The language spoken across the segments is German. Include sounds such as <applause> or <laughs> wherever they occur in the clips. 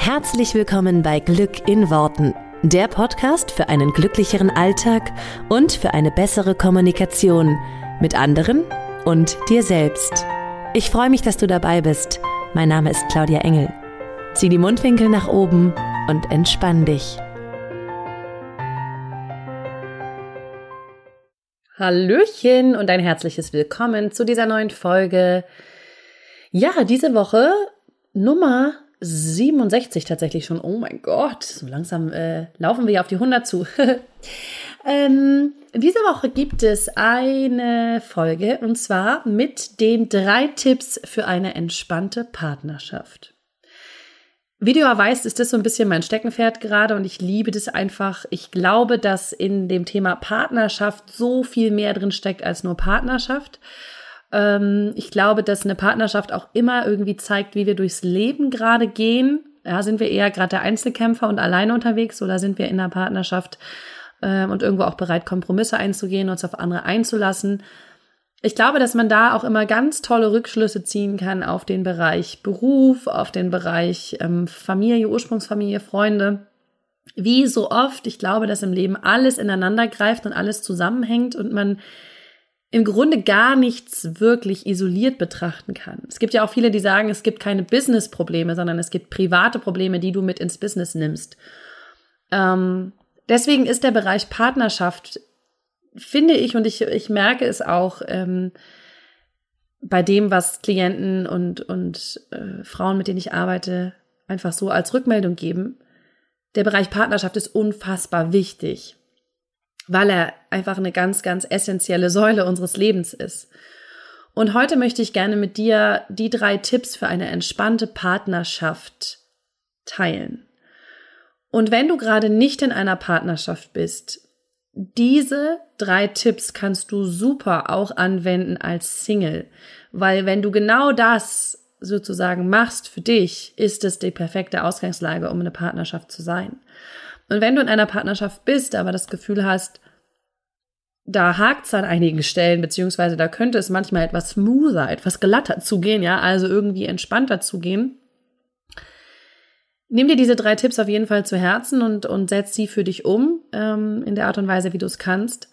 Herzlich willkommen bei Glück in Worten, der Podcast für einen glücklicheren Alltag und für eine bessere Kommunikation mit anderen und dir selbst. Ich freue mich, dass du dabei bist. Mein Name ist Claudia Engel. Zieh die Mundwinkel nach oben und entspann dich. Hallöchen und ein herzliches Willkommen zu dieser neuen Folge. Ja, diese Woche Nummer 67 tatsächlich schon. Oh mein Gott, so langsam äh, laufen wir ja auf die 100 zu. <laughs> ähm, diese Woche gibt es eine Folge und zwar mit den drei Tipps für eine entspannte Partnerschaft. Wie du ja weißt, ist das so ein bisschen mein Steckenpferd gerade und ich liebe das einfach. Ich glaube, dass in dem Thema Partnerschaft so viel mehr drin steckt als nur Partnerschaft. Ähm, ich glaube, dass eine Partnerschaft auch immer irgendwie zeigt, wie wir durchs Leben gerade gehen. Ja, sind wir eher gerade der Einzelkämpfer und alleine unterwegs oder sind wir in einer Partnerschaft äh, und irgendwo auch bereit, Kompromisse einzugehen, uns auf andere einzulassen? Ich glaube, dass man da auch immer ganz tolle Rückschlüsse ziehen kann auf den Bereich Beruf, auf den Bereich ähm, Familie, Ursprungsfamilie, Freunde. Wie so oft, ich glaube, dass im Leben alles ineinander greift und alles zusammenhängt und man im Grunde gar nichts wirklich isoliert betrachten kann. Es gibt ja auch viele, die sagen, es gibt keine Business-Probleme, sondern es gibt private Probleme, die du mit ins Business nimmst. Ähm, deswegen ist der Bereich Partnerschaft, finde ich, und ich, ich merke es auch ähm, bei dem, was Klienten und, und äh, Frauen, mit denen ich arbeite, einfach so als Rückmeldung geben. Der Bereich Partnerschaft ist unfassbar wichtig weil er einfach eine ganz, ganz essentielle Säule unseres Lebens ist. Und heute möchte ich gerne mit dir die drei Tipps für eine entspannte Partnerschaft teilen. Und wenn du gerade nicht in einer Partnerschaft bist, diese drei Tipps kannst du super auch anwenden als Single, weil wenn du genau das sozusagen machst für dich, ist es die perfekte Ausgangslage, um eine Partnerschaft zu sein. Und wenn du in einer Partnerschaft bist, aber das Gefühl hast, da hakt es an einigen Stellen, beziehungsweise da könnte es manchmal etwas smoother, etwas glatter zugehen, ja, also irgendwie entspannter zugehen. Nimm dir diese drei Tipps auf jeden Fall zu Herzen und, und setz sie für dich um, ähm, in der Art und Weise, wie du es kannst.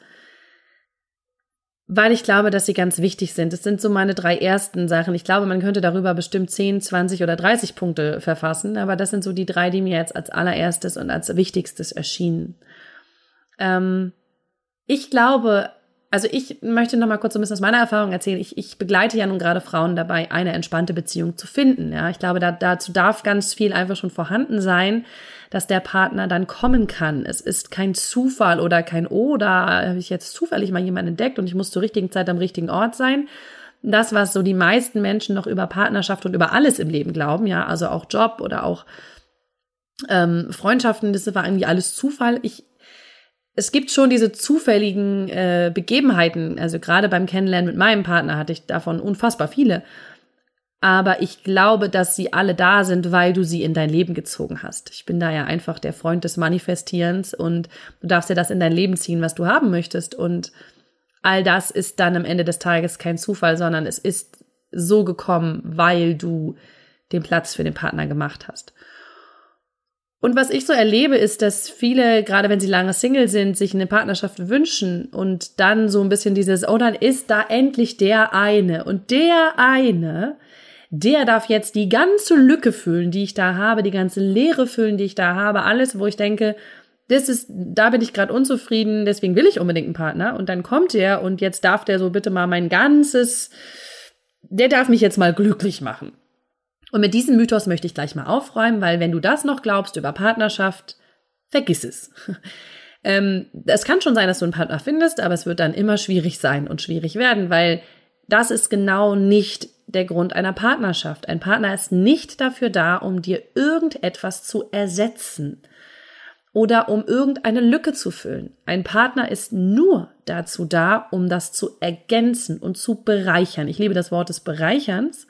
Weil ich glaube, dass sie ganz wichtig sind. Es sind so meine drei ersten Sachen. Ich glaube, man könnte darüber bestimmt 10, 20 oder 30 Punkte verfassen, aber das sind so die drei, die mir jetzt als allererstes und als wichtigstes erschienen. Ähm, ich glaube, also ich möchte noch mal kurz so ein bisschen aus meiner Erfahrung erzählen. Ich, ich begleite ja nun gerade Frauen dabei, eine entspannte Beziehung zu finden. Ja, ich glaube, da, dazu darf ganz viel einfach schon vorhanden sein, dass der Partner dann kommen kann. Es ist kein Zufall oder kein Oh, da habe ich jetzt zufällig mal jemanden entdeckt und ich muss zur richtigen Zeit am richtigen Ort sein. Das, was so die meisten Menschen noch über Partnerschaft und über alles im Leben glauben, ja, also auch Job oder auch ähm, Freundschaften, das war irgendwie alles Zufall. Ich es gibt schon diese zufälligen äh, Begebenheiten. Also gerade beim Kennenlernen mit meinem Partner hatte ich davon unfassbar viele. Aber ich glaube, dass sie alle da sind, weil du sie in dein Leben gezogen hast. Ich bin da ja einfach der Freund des Manifestierens und du darfst ja das in dein Leben ziehen, was du haben möchtest. Und all das ist dann am Ende des Tages kein Zufall, sondern es ist so gekommen, weil du den Platz für den Partner gemacht hast. Und was ich so erlebe, ist, dass viele, gerade wenn sie lange Single sind, sich eine Partnerschaft wünschen und dann so ein bisschen dieses, oh, dann ist da endlich der eine. Und der eine, der darf jetzt die ganze Lücke füllen, die ich da habe, die ganze Leere füllen, die ich da habe, alles, wo ich denke, das ist, da bin ich gerade unzufrieden, deswegen will ich unbedingt einen Partner. Und dann kommt er und jetzt darf der so bitte mal mein ganzes, der darf mich jetzt mal glücklich machen. Und mit diesem Mythos möchte ich gleich mal aufräumen, weil wenn du das noch glaubst über Partnerschaft, vergiss es. <laughs> ähm, es kann schon sein, dass du einen Partner findest, aber es wird dann immer schwierig sein und schwierig werden, weil das ist genau nicht der Grund einer Partnerschaft. Ein Partner ist nicht dafür da, um dir irgendetwas zu ersetzen oder um irgendeine Lücke zu füllen. Ein Partner ist nur dazu da, um das zu ergänzen und zu bereichern. Ich liebe das Wort des Bereicherns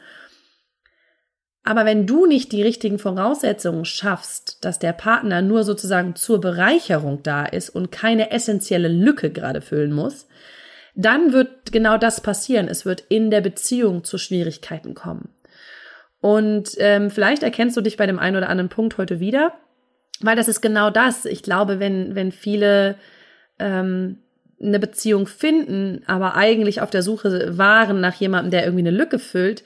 aber wenn du nicht die richtigen Voraussetzungen schaffst, dass der Partner nur sozusagen zur Bereicherung da ist und keine essentielle Lücke gerade füllen muss, dann wird genau das passieren. Es wird in der Beziehung zu Schwierigkeiten kommen. Und ähm, vielleicht erkennst du dich bei dem einen oder anderen Punkt heute wieder, weil das ist genau das. Ich glaube, wenn, wenn viele ähm, eine Beziehung finden, aber eigentlich auf der Suche waren nach jemandem, der irgendwie eine Lücke füllt,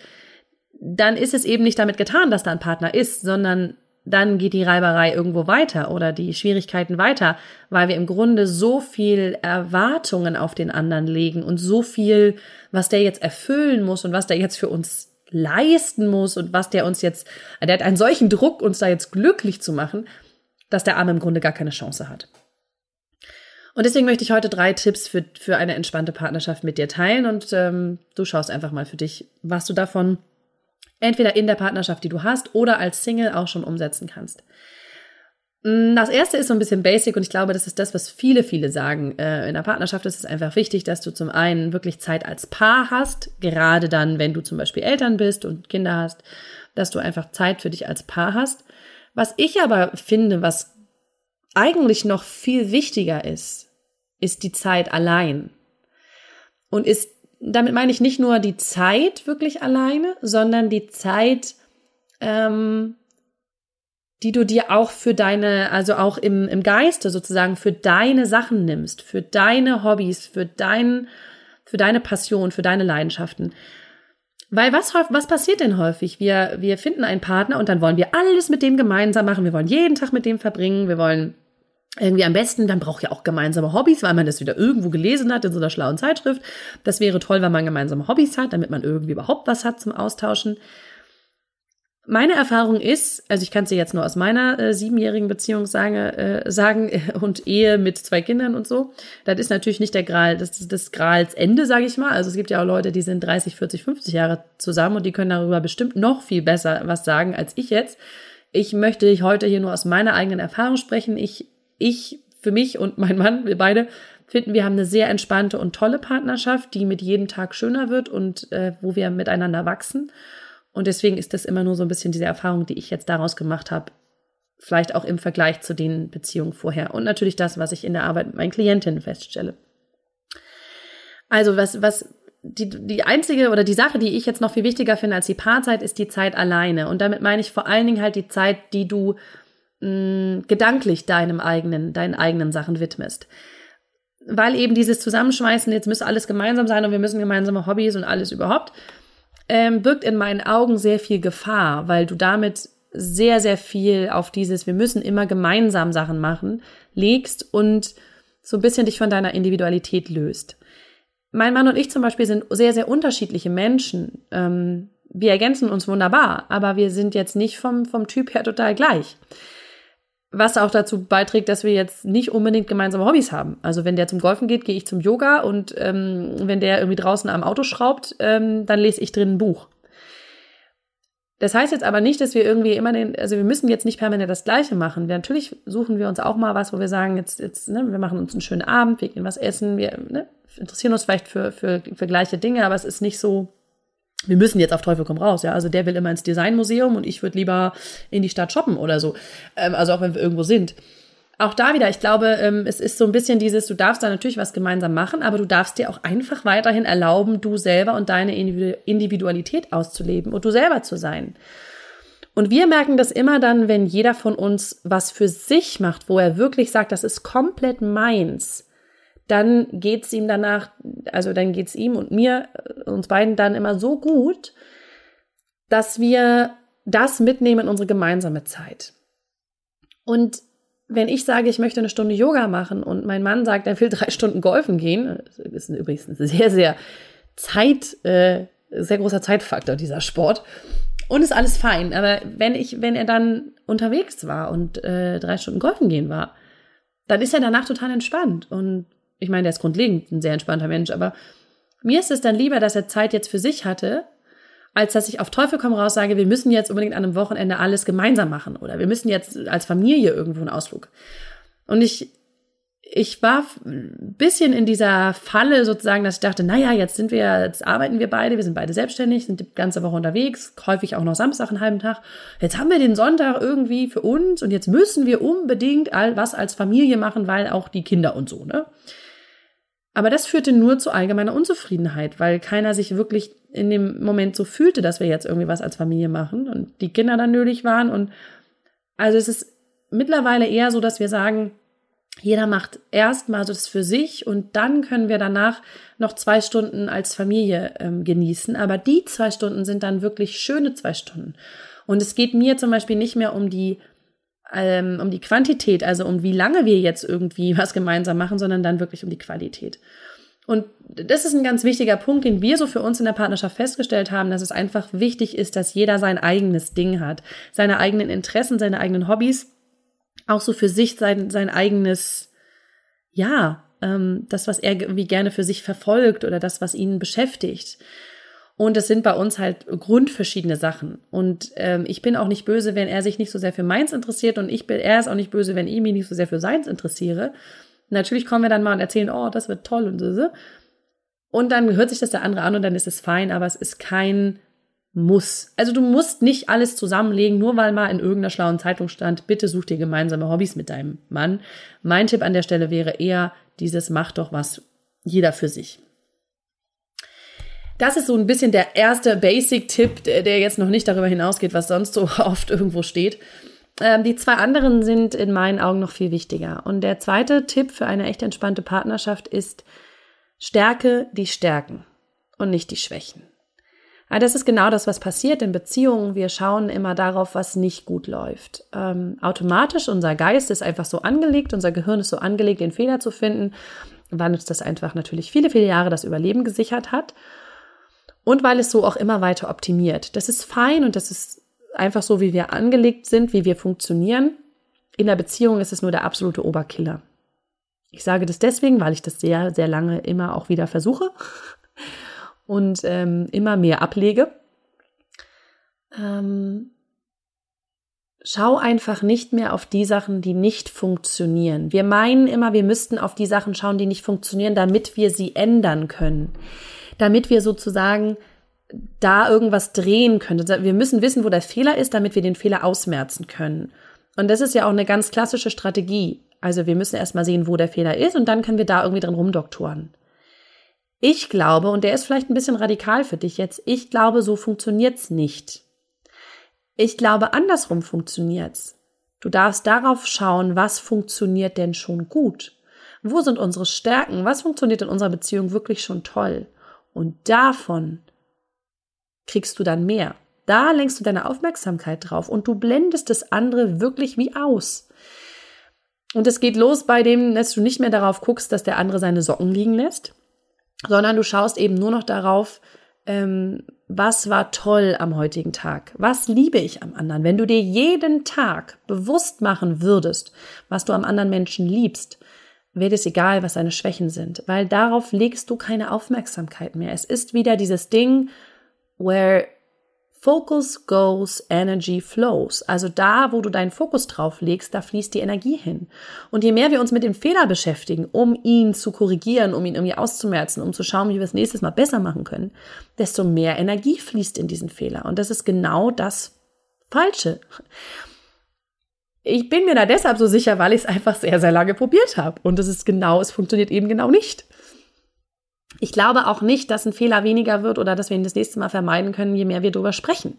dann ist es eben nicht damit getan, dass da ein Partner ist, sondern dann geht die Reiberei irgendwo weiter oder die Schwierigkeiten weiter, weil wir im Grunde so viel Erwartungen auf den anderen legen und so viel, was der jetzt erfüllen muss und was der jetzt für uns leisten muss und was der uns jetzt, der hat einen solchen Druck, uns da jetzt glücklich zu machen, dass der Arme im Grunde gar keine Chance hat. Und deswegen möchte ich heute drei Tipps für, für eine entspannte Partnerschaft mit dir teilen und ähm, du schaust einfach mal für dich, was du davon entweder in der Partnerschaft, die du hast, oder als Single auch schon umsetzen kannst. Mm, das erste ist so ein bisschen basic und ich glaube, das ist das, was viele, viele sagen. Äh, in der Partnerschaft ist es einfach wichtig, dass du zum einen wirklich Zeit als Paar hast, gerade dann, wenn du zum Beispiel Eltern bist und Kinder hast, dass du einfach Zeit für dich als Paar hast. Was ich aber finde, was eigentlich noch viel wichtiger ist, ist die Zeit allein. Und ist, damit meine ich nicht nur die Zeit wirklich alleine, sondern die Zeit, ähm, die du dir auch für deine, also auch im, im Geiste sozusagen für deine Sachen nimmst, für deine Hobbys, für dein, für deine Passion, für deine Leidenschaften. Weil was, was passiert denn häufig? Wir, wir finden einen Partner und dann wollen wir alles mit dem gemeinsam machen. Wir wollen jeden Tag mit dem verbringen. Wir wollen irgendwie am besten, man braucht ja auch gemeinsame Hobbys, weil man das wieder irgendwo gelesen hat in so einer schlauen Zeitschrift. Das wäre toll, wenn man gemeinsame Hobbys hat, damit man irgendwie überhaupt was hat zum Austauschen. Meine Erfahrung ist, also ich kann es dir jetzt nur aus meiner äh, siebenjährigen Beziehung sagen, äh, sagen <laughs> und Ehe mit zwei Kindern und so. Das ist natürlich nicht der Gral, das ist das Grals Ende, sage ich mal. Also es gibt ja auch Leute, die sind 30, 40, 50 Jahre zusammen und die können darüber bestimmt noch viel besser was sagen als ich jetzt. Ich möchte heute hier nur aus meiner eigenen Erfahrung sprechen. Ich, ich für mich und mein Mann, wir beide finden, wir haben eine sehr entspannte und tolle Partnerschaft, die mit jedem Tag schöner wird und äh, wo wir miteinander wachsen. Und deswegen ist das immer nur so ein bisschen diese Erfahrung, die ich jetzt daraus gemacht habe. Vielleicht auch im Vergleich zu den Beziehungen vorher. Und natürlich das, was ich in der Arbeit mit meinen Klientinnen feststelle. Also was, was, die, die einzige oder die Sache, die ich jetzt noch viel wichtiger finde als die Paarzeit, ist die Zeit alleine. Und damit meine ich vor allen Dingen halt die Zeit, die du mh, gedanklich deinem eigenen, deinen eigenen Sachen widmest. Weil eben dieses Zusammenschmeißen, jetzt müsste alles gemeinsam sein und wir müssen gemeinsame Hobbys und alles überhaupt, ähm, birgt in meinen Augen sehr viel Gefahr, weil du damit sehr, sehr viel auf dieses, wir müssen immer gemeinsam Sachen machen, legst und so ein bisschen dich von deiner Individualität löst. Mein Mann und ich zum Beispiel sind sehr, sehr unterschiedliche Menschen. Ähm, wir ergänzen uns wunderbar, aber wir sind jetzt nicht vom, vom Typ her total gleich. Was auch dazu beiträgt, dass wir jetzt nicht unbedingt gemeinsame Hobbys haben. Also wenn der zum Golfen geht, gehe ich zum Yoga und ähm, wenn der irgendwie draußen am Auto schraubt, ähm, dann lese ich drin ein Buch. Das heißt jetzt aber nicht, dass wir irgendwie immer den, also wir müssen jetzt nicht permanent das Gleiche machen. Natürlich suchen wir uns auch mal was, wo wir sagen, jetzt, jetzt, ne, wir machen uns einen schönen Abend, wir gehen was essen, wir ne, interessieren uns vielleicht für, für, für gleiche Dinge, aber es ist nicht so, wir müssen jetzt auf Teufel komm raus, ja. Also der will immer ins Designmuseum und ich würde lieber in die Stadt shoppen oder so. Ähm, also auch wenn wir irgendwo sind. Auch da wieder, ich glaube, ähm, es ist so ein bisschen dieses, du darfst da natürlich was gemeinsam machen, aber du darfst dir auch einfach weiterhin erlauben, du selber und deine Individualität auszuleben und du selber zu sein. Und wir merken das immer dann, wenn jeder von uns was für sich macht, wo er wirklich sagt, das ist komplett meins dann geht's ihm danach, also dann geht's ihm und mir, äh, uns beiden dann immer so gut, dass wir das mitnehmen in unsere gemeinsame Zeit. Und wenn ich sage, ich möchte eine Stunde Yoga machen und mein Mann sagt, er will <laughs> drei Stunden golfen gehen, das ist übrigens ein sehr, sehr Zeit, äh, sehr großer Zeitfaktor, dieser Sport. Und ist alles fein. Aber wenn ich, wenn er dann unterwegs war und äh, drei Stunden golfen gehen war, dann ist er danach total entspannt. Und ich meine, der ist grundlegend ein sehr entspannter Mensch, aber mir ist es dann lieber, dass er Zeit jetzt für sich hatte, als dass ich auf Teufel komm raus sage, wir müssen jetzt unbedingt an einem Wochenende alles gemeinsam machen oder wir müssen jetzt als Familie irgendwo einen Ausflug. Und ich, ich war ein bisschen in dieser Falle sozusagen, dass ich dachte, naja, jetzt sind wir, jetzt arbeiten wir beide, wir sind beide selbstständig, sind die ganze Woche unterwegs, häufig auch noch Samstag einen halben Tag. Jetzt haben wir den Sonntag irgendwie für uns und jetzt müssen wir unbedingt all was als Familie machen, weil auch die Kinder und so, ne? Aber das führte nur zu allgemeiner Unzufriedenheit, weil keiner sich wirklich in dem Moment so fühlte, dass wir jetzt irgendwie was als Familie machen und die Kinder dann nötig waren. Und also es ist mittlerweile eher so, dass wir sagen, jeder macht erstmal das für sich und dann können wir danach noch zwei Stunden als Familie ähm, genießen. Aber die zwei Stunden sind dann wirklich schöne zwei Stunden. Und es geht mir zum Beispiel nicht mehr um die ähm, um die Quantität, also um wie lange wir jetzt irgendwie <laughs> was gemeinsam machen, sondern dann wirklich um die Qualität. Und das ist ein ganz wichtiger Punkt, den wir so für uns in der Partnerschaft festgestellt haben, dass es einfach wichtig ist, dass jeder sein eigenes Ding hat, seine eigenen Interessen, seine eigenen Hobbys, auch so für sich sein, sein eigenes, ja, ähm, das, was er irgendwie gerne für sich verfolgt oder das, was ihn beschäftigt. Und es sind bei uns halt grundverschiedene Sachen. Und ähm, ich bin auch nicht böse, wenn er sich nicht so sehr für meins interessiert und ich bin, er ist auch nicht böse, wenn ich mich nicht so sehr für seins interessiere. Natürlich kommen wir dann mal und erzählen, oh, das wird toll und so. Und dann hört sich das der andere an und dann ist es fein, aber es ist kein Muss. Also du musst nicht alles zusammenlegen, nur weil mal in irgendeiner schlauen Zeitung stand, bitte such dir gemeinsame Hobbys mit deinem Mann. Mein Tipp an der Stelle wäre eher dieses, mach doch was jeder für sich. Das ist so ein bisschen der erste Basic-Tipp, der jetzt noch nicht darüber hinausgeht, was sonst so <laughs> oft irgendwo steht. Ähm, die zwei anderen sind in meinen Augen noch viel wichtiger. Und der zweite Tipp für eine echt entspannte Partnerschaft ist, stärke die Stärken und nicht die Schwächen. Ja, das ist genau das, was passiert in Beziehungen. Wir schauen immer darauf, was nicht gut läuft. Ähm, automatisch, unser Geist ist einfach so angelegt, unser Gehirn ist so angelegt, den Fehler zu finden, weil uns das einfach natürlich viele, viele Jahre das Überleben gesichert hat und weil es so auch immer weiter optimiert. Das ist fein und das ist einfach so, wie wir angelegt sind, wie wir funktionieren. In der Beziehung ist es nur der absolute Oberkiller. Ich sage das deswegen, weil ich das sehr, sehr lange immer auch wieder versuche <laughs> und ähm, immer mehr ablege. Ähm, schau einfach nicht mehr auf die Sachen, die nicht funktionieren. Wir meinen immer, wir müssten auf die Sachen schauen, die nicht funktionieren, damit wir sie ändern können damit wir sozusagen da irgendwas drehen können. Wir müssen wissen, wo der Fehler ist, damit wir den Fehler ausmerzen können. Und das ist ja auch eine ganz klassische Strategie. Also wir müssen erstmal sehen, wo der Fehler ist und dann können wir da irgendwie drin rumdoktoren. Ich glaube, und der ist vielleicht ein bisschen radikal für dich jetzt, ich glaube, so funktioniert's nicht. Ich glaube, andersrum funktioniert's. Du darfst darauf schauen, was funktioniert denn schon gut? Wo sind unsere Stärken? Was funktioniert in unserer Beziehung wirklich schon toll? Und davon kriegst du dann mehr. Da lenkst du deine Aufmerksamkeit drauf und du blendest das andere wirklich wie aus. Und es geht los bei dem, dass du nicht mehr darauf guckst, dass der andere seine Socken liegen lässt, sondern du schaust eben nur noch darauf, ähm, was war toll am heutigen Tag? Was liebe ich am anderen? Wenn du dir jeden Tag bewusst machen würdest, was du am anderen Menschen liebst, wird es egal, was seine Schwächen sind, weil darauf legst du keine Aufmerksamkeit mehr. Es ist wieder dieses Ding, where focus goes, energy flows. Also da, wo du deinen Fokus drauf legst, da fließt die Energie hin. Und je mehr wir uns mit dem Fehler beschäftigen, um ihn zu korrigieren, um ihn irgendwie auszumerzen, um zu schauen, wie wir es nächstes Mal besser machen können, desto mehr Energie fließt in diesen Fehler. Und das ist genau das Falsche ich bin mir da deshalb so sicher, weil ich es einfach sehr, sehr lange probiert habe. Und es ist genau, es funktioniert eben genau nicht. Ich glaube auch nicht, dass ein Fehler weniger wird oder dass wir ihn das nächste Mal vermeiden können, je mehr wir darüber sprechen.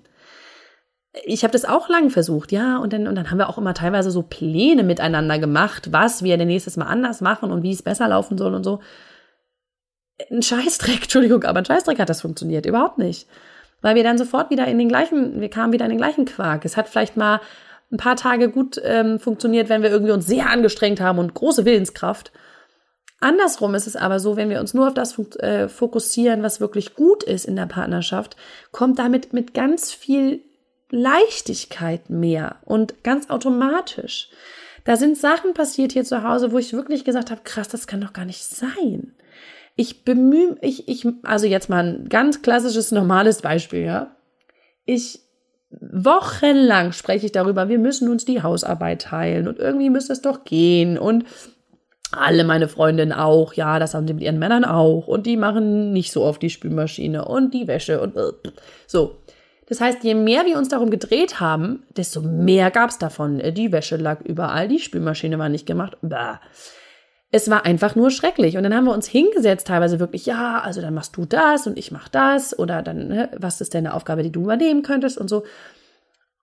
Ich habe das auch lang versucht, ja, und dann, und dann haben wir auch immer teilweise so Pläne miteinander gemacht, was wir denn nächstes Mal anders machen und wie es besser laufen soll und so. Ein Scheißdreck, <laughs> Entschuldigung, aber ein Scheißdreck hat das funktioniert, überhaupt nicht. Weil wir dann sofort wieder in den gleichen, wir kamen wieder in den gleichen Quark. Es hat vielleicht mal ein paar Tage gut ähm, funktioniert, wenn wir irgendwie uns sehr angestrengt haben und große Willenskraft. Andersrum ist es aber so, wenn wir uns nur auf das äh, fokussieren, was wirklich gut ist in der Partnerschaft, kommt damit mit ganz viel Leichtigkeit mehr und ganz automatisch. Da sind Sachen passiert hier zu Hause, wo ich wirklich gesagt habe, krass, das kann doch gar nicht sein. Ich bemühe, ich, ich, also jetzt mal ein ganz klassisches, normales Beispiel, ja. Ich wochenlang spreche ich darüber, wir müssen uns die Hausarbeit teilen und irgendwie müsste es doch gehen und alle meine Freundinnen auch, ja, das haben sie mit ihren Männern auch und die machen nicht so oft die Spülmaschine und die Wäsche und so. Das heißt, je mehr wir uns darum gedreht haben, desto mehr gab es davon. Die Wäsche lag überall, die Spülmaschine war nicht gemacht. Bah. Es war einfach nur schrecklich. Und dann haben wir uns hingesetzt, teilweise wirklich, ja, also dann machst du das und ich mach das oder dann, ne, was ist denn eine Aufgabe, die du übernehmen könntest und so.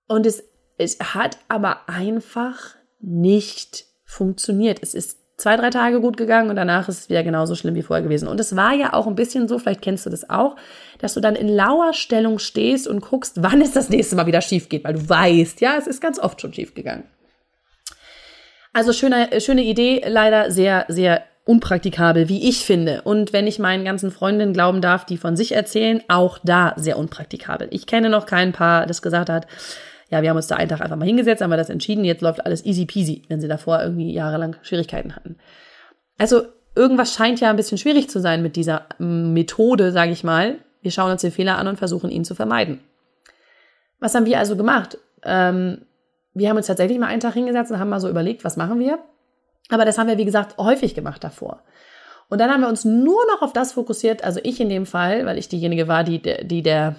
Und es, es hat aber einfach nicht funktioniert. Es ist zwei, drei Tage gut gegangen und danach ist es wieder genauso schlimm wie vorher gewesen. Und es war ja auch ein bisschen so, vielleicht kennst du das auch, dass du dann in lauer Stellung stehst und guckst, wann es das nächste Mal wieder schief geht, weil du weißt, ja, es ist ganz oft schon schief gegangen. Also schöne, schöne Idee, leider sehr, sehr unpraktikabel, wie ich finde. Und wenn ich meinen ganzen Freundinnen glauben darf, die von sich erzählen, auch da sehr unpraktikabel. Ich kenne noch kein Paar, das gesagt hat, ja, wir haben uns da einen Tag einfach mal hingesetzt, haben wir das entschieden, jetzt läuft alles easy peasy, wenn sie davor irgendwie jahrelang Schwierigkeiten hatten. Also irgendwas scheint ja ein bisschen schwierig zu sein mit dieser Methode, sage ich mal. Wir schauen uns den Fehler an und versuchen ihn zu vermeiden. Was haben wir also gemacht? Ähm, wir haben uns tatsächlich mal einen Tag hingesetzt und haben mal so überlegt, was machen wir. Aber das haben wir, wie gesagt, häufig gemacht davor. Und dann haben wir uns nur noch auf das fokussiert, also ich in dem Fall, weil ich diejenige war, die, die der,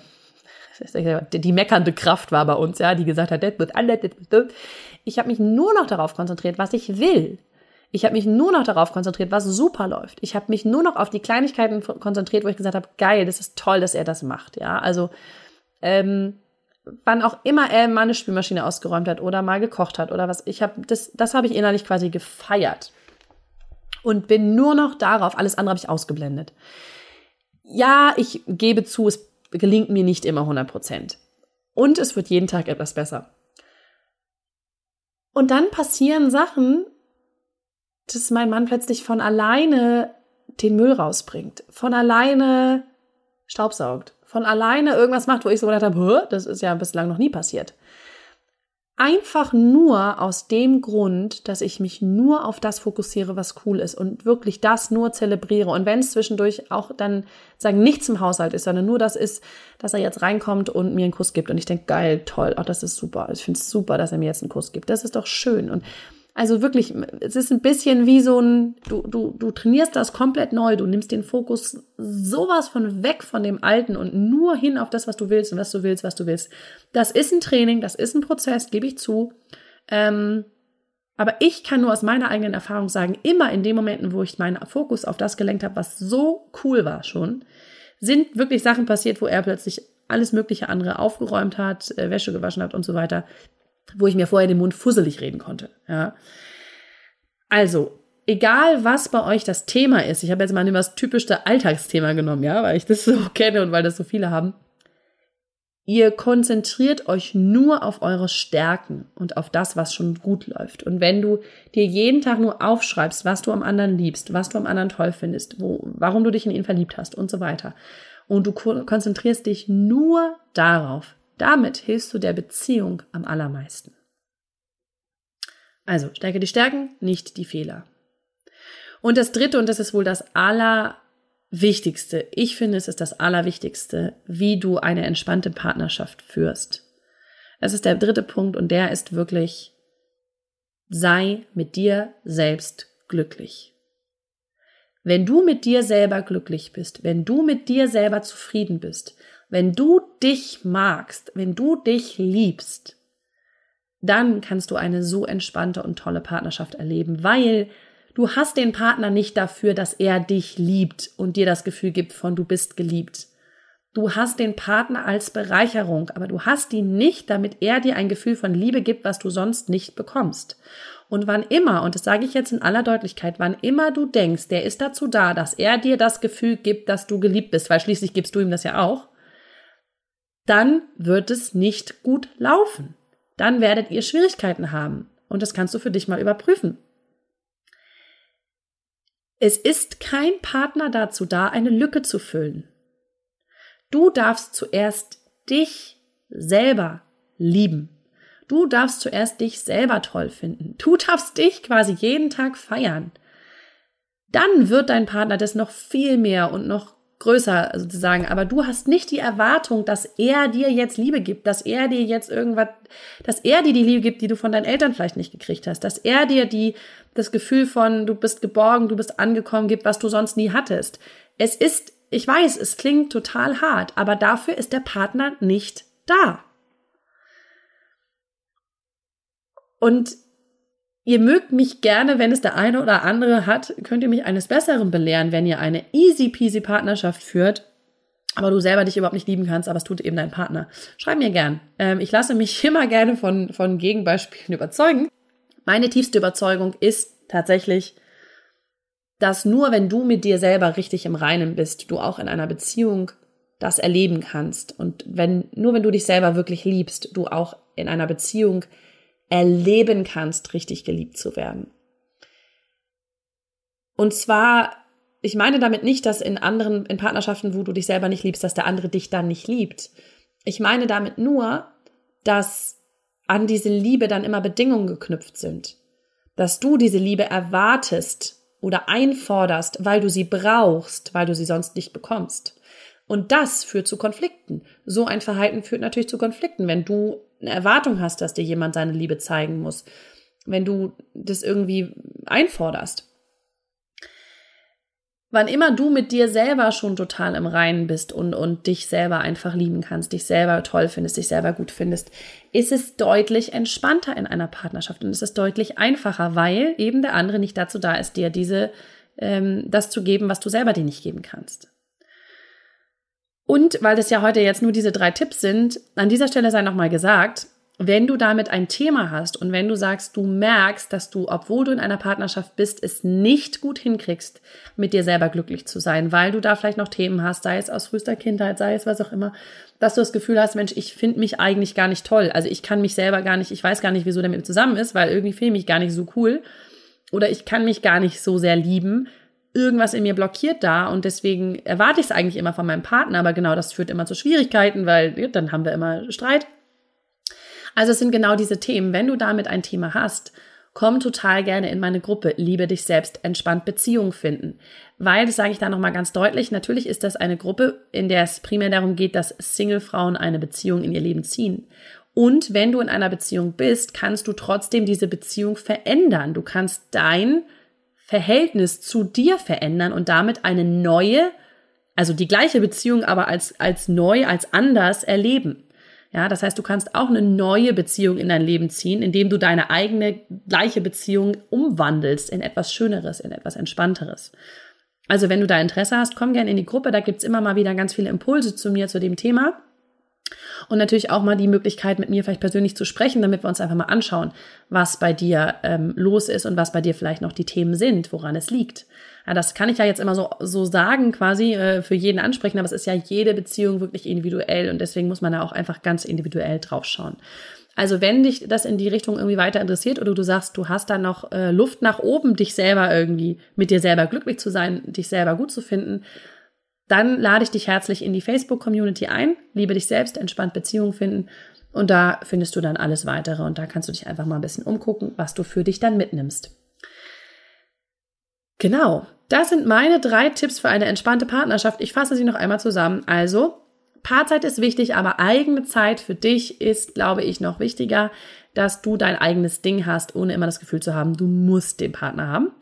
die meckernde Kraft war bei uns, ja, die gesagt hat, das wird alles, das wird Ich habe mich nur noch darauf konzentriert, was ich will. Ich habe mich nur noch darauf konzentriert, was super läuft. Ich habe mich nur noch auf die Kleinigkeiten konzentriert, wo ich gesagt habe, geil, das ist toll, dass er das macht. Ja, also ähm, wann auch immer er mal eine Spülmaschine ausgeräumt hat oder mal gekocht hat oder was. Ich habe das, das habe ich innerlich quasi gefeiert und bin nur noch darauf. Alles andere habe ich ausgeblendet. Ja, ich gebe zu, es gelingt mir nicht immer 100 Prozent. Und es wird jeden Tag etwas besser. Und dann passieren Sachen, dass mein Mann plötzlich von alleine den Müll rausbringt, von alleine Staubsaugt, von alleine irgendwas macht, wo ich so gedacht habe, das ist ja bislang noch nie passiert. Einfach nur aus dem Grund, dass ich mich nur auf das fokussiere, was cool ist und wirklich das nur zelebriere. Und wenn es zwischendurch auch dann sagen nichts im Haushalt ist, sondern nur das ist, dass er jetzt reinkommt und mir einen Kuss gibt. Und ich denke, geil, toll, auch das ist super. Ich finde es super, dass er mir jetzt einen Kuss gibt. Das ist doch schön. Und also wirklich, es ist ein bisschen wie so ein, du, du, du trainierst das komplett neu, du nimmst den Fokus sowas von weg von dem Alten und nur hin auf das, was du willst und was du willst, was du willst. Das ist ein Training, das ist ein Prozess, gebe ich zu. Ähm, aber ich kann nur aus meiner eigenen Erfahrung sagen, immer in den Momenten, wo ich meinen Fokus auf das gelenkt habe, was so cool war schon, sind wirklich Sachen passiert, wo er plötzlich alles mögliche andere aufgeräumt hat, äh, Wäsche gewaschen hat und so weiter, wo ich mir vorher den Mund fusselig reden konnte. Ja. Also, egal was bei euch das Thema ist, ich habe jetzt mal das typischste Alltagsthema genommen, ja, weil ich das so <laughs> kenne und weil das so viele haben. Ihr konzentriert euch nur auf eure Stärken und auf das, was schon gut läuft. Und wenn du dir jeden Tag nur aufschreibst, was du am anderen liebst, was du am anderen toll findest, wo, warum du dich in ihn verliebt hast und so weiter, und du konzentrierst dich nur darauf, damit hilfst du der Beziehung am allermeisten. Also, stärke die Stärken, nicht die Fehler. Und das dritte, und das ist wohl das Allerwichtigste, ich finde, es ist das Allerwichtigste, wie du eine entspannte Partnerschaft führst. Das ist der dritte Punkt und der ist wirklich, sei mit dir selbst glücklich. Wenn du mit dir selber glücklich bist, wenn du mit dir selber zufrieden bist, wenn du dich magst, wenn du dich liebst, dann kannst du eine so entspannte und tolle Partnerschaft erleben, weil du hast den Partner nicht dafür, dass er dich liebt und dir das Gefühl gibt von du bist geliebt. Du hast den Partner als Bereicherung, aber du hast ihn nicht, damit er dir ein Gefühl von Liebe gibt, was du sonst nicht bekommst. Und wann immer, und das sage ich jetzt in aller Deutlichkeit, wann immer du denkst, der ist dazu da, dass er dir das Gefühl gibt, dass du geliebt bist, weil schließlich gibst du ihm das ja auch, dann wird es nicht gut laufen. Dann werdet ihr Schwierigkeiten haben. Und das kannst du für dich mal überprüfen. Es ist kein Partner dazu da, eine Lücke zu füllen. Du darfst zuerst dich selber lieben. Du darfst zuerst dich selber toll finden. Du darfst dich quasi jeden Tag feiern. Dann wird dein Partner das noch viel mehr und noch größer sozusagen, aber du hast nicht die Erwartung, dass er dir jetzt Liebe gibt, dass er dir jetzt irgendwas, dass er dir die Liebe gibt, die du von deinen Eltern vielleicht nicht gekriegt hast, dass er dir die, das Gefühl von, du bist geborgen, du bist angekommen gibt, was du sonst nie hattest. Es ist, ich weiß, es klingt total hart, aber dafür ist der Partner nicht da. Und Ihr mögt mich gerne, wenn es der eine oder andere hat, könnt ihr mich eines Besseren belehren, wenn ihr eine easy peasy Partnerschaft führt, aber du selber dich überhaupt nicht lieben kannst, aber es tut eben dein Partner. Schreib mir gern. Ähm, ich lasse mich <laughs> immer gerne von, von Gegenbeispielen überzeugen. Meine tiefste Überzeugung ist tatsächlich, dass nur wenn du mit dir selber richtig im Reinen bist, du auch in einer Beziehung das erleben kannst. Und wenn, nur wenn du dich selber wirklich liebst, du auch in einer Beziehung erleben kannst, richtig geliebt zu werden. Und zwar, ich meine damit nicht, dass in anderen, in Partnerschaften, wo du dich selber nicht liebst, dass der andere dich dann nicht liebt. Ich meine damit nur, dass an diese Liebe dann immer Bedingungen geknüpft sind. Dass du diese Liebe erwartest oder einforderst, weil du sie brauchst, weil du sie sonst nicht bekommst. Und das führt zu Konflikten. So ein Verhalten führt natürlich zu Konflikten, wenn du eine Erwartung hast, dass dir jemand seine Liebe zeigen muss, wenn du das irgendwie einforderst. Wann immer du mit dir selber schon total im Reinen bist und, und dich selber einfach lieben kannst, dich selber toll findest, dich selber gut findest, ist es deutlich entspannter in einer Partnerschaft und es ist deutlich einfacher, weil eben der andere nicht dazu da ist, dir diese, ähm, das zu geben, was du selber dir nicht geben kannst. Und weil das ja heute jetzt nur diese drei Tipps sind, an dieser Stelle sei nochmal gesagt, wenn du damit ein Thema hast und wenn du sagst, du merkst, dass du, obwohl du in einer Partnerschaft bist, es nicht gut hinkriegst, mit dir selber glücklich zu sein, weil du da vielleicht noch Themen hast, sei es aus frühester Kindheit, sei es was auch immer, dass du das Gefühl hast, Mensch, ich finde mich eigentlich gar nicht toll. Also ich kann mich selber gar nicht, ich weiß gar nicht, wieso der mit mir zusammen ist, weil irgendwie finde ich mich gar nicht so cool. Oder ich kann mich gar nicht so sehr lieben, irgendwas in mir blockiert da und deswegen erwarte ich es eigentlich immer von meinem Partner, aber genau das führt immer zu Schwierigkeiten, weil ja, dann haben wir immer Streit. Also es sind genau diese Themen. Wenn du damit ein Thema hast, komm total gerne in meine Gruppe Liebe dich selbst, entspannt Beziehung finden. Weil, das sage ich da nochmal ganz deutlich, natürlich ist das eine Gruppe, in der es primär darum geht, dass Single-Frauen eine Beziehung in ihr Leben ziehen. Und wenn du in einer Beziehung bist, kannst du trotzdem diese Beziehung verändern. Du kannst dein Verhältnis zu dir verändern und damit eine neue, also die gleiche Beziehung, aber als, als neu, als anders erleben. Ja, das heißt, du kannst auch eine neue Beziehung in dein Leben ziehen, indem du deine eigene gleiche Beziehung umwandelst in etwas Schöneres, in etwas Entspannteres. Also wenn du da Interesse hast, komm gerne in die Gruppe, da gibt's immer mal wieder ganz viele Impulse zu mir zu dem Thema. Und natürlich auch mal die Möglichkeit, mit mir vielleicht persönlich zu sprechen, damit wir uns einfach mal anschauen, was bei dir ähm, los ist und was bei dir vielleicht noch die Themen sind, woran es liegt. Ja, das kann ich ja jetzt immer so, so sagen, quasi äh, für jeden ansprechen, aber es ist ja jede Beziehung wirklich individuell und deswegen muss man da auch einfach ganz individuell drauf schauen. Also wenn dich das in die Richtung irgendwie weiter interessiert oder du sagst, du hast da noch äh, Luft nach oben, dich selber irgendwie mit dir selber glücklich zu sein, dich selber gut zu finden, dann lade ich dich herzlich in die Facebook-Community ein. Liebe dich selbst, entspannt Beziehungen finden. Und da findest du dann alles weitere. Und da kannst du dich einfach mal ein bisschen umgucken, was du für dich dann mitnimmst. Genau. Das sind meine drei Tipps für eine entspannte Partnerschaft. Ich fasse sie noch einmal zusammen. Also, Paarzeit ist wichtig, aber eigene Zeit für dich ist, glaube ich, noch wichtiger, dass du dein eigenes Ding hast, ohne immer das Gefühl zu haben, du musst den Partner haben.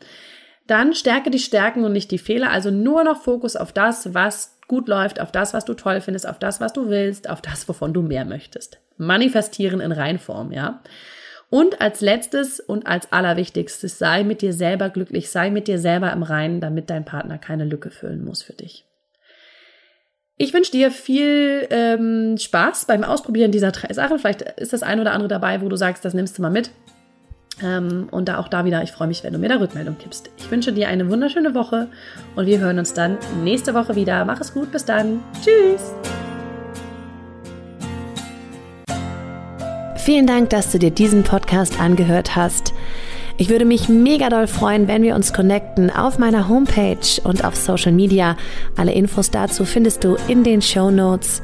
Dann stärke die Stärken und nicht die Fehler. Also nur noch Fokus auf das, was gut läuft, auf das, was du toll findest, auf das, was du willst, auf das, wovon du mehr möchtest. Manifestieren in Reinform, ja. Und als letztes und als allerwichtigstes, sei mit dir selber glücklich, sei mit dir selber im Reinen, damit dein Partner keine Lücke füllen muss für dich. Ich wünsche dir viel ähm, Spaß beim Ausprobieren dieser drei Sachen. Vielleicht ist das ein oder andere dabei, wo du sagst, das nimmst du mal mit. Ähm, und da auch da wieder, ich freue mich, wenn du mir da Rückmeldung gibst. Ich wünsche dir eine wunderschöne Woche und wir hören uns dann nächste Woche wieder. Mach es gut, bis dann. Tschüss. Vielen Dank, dass du dir diesen Podcast angehört hast. Ich würde mich mega doll freuen, wenn wir uns connecten auf meiner Homepage und auf Social Media. Alle Infos dazu findest du in den Show Notes.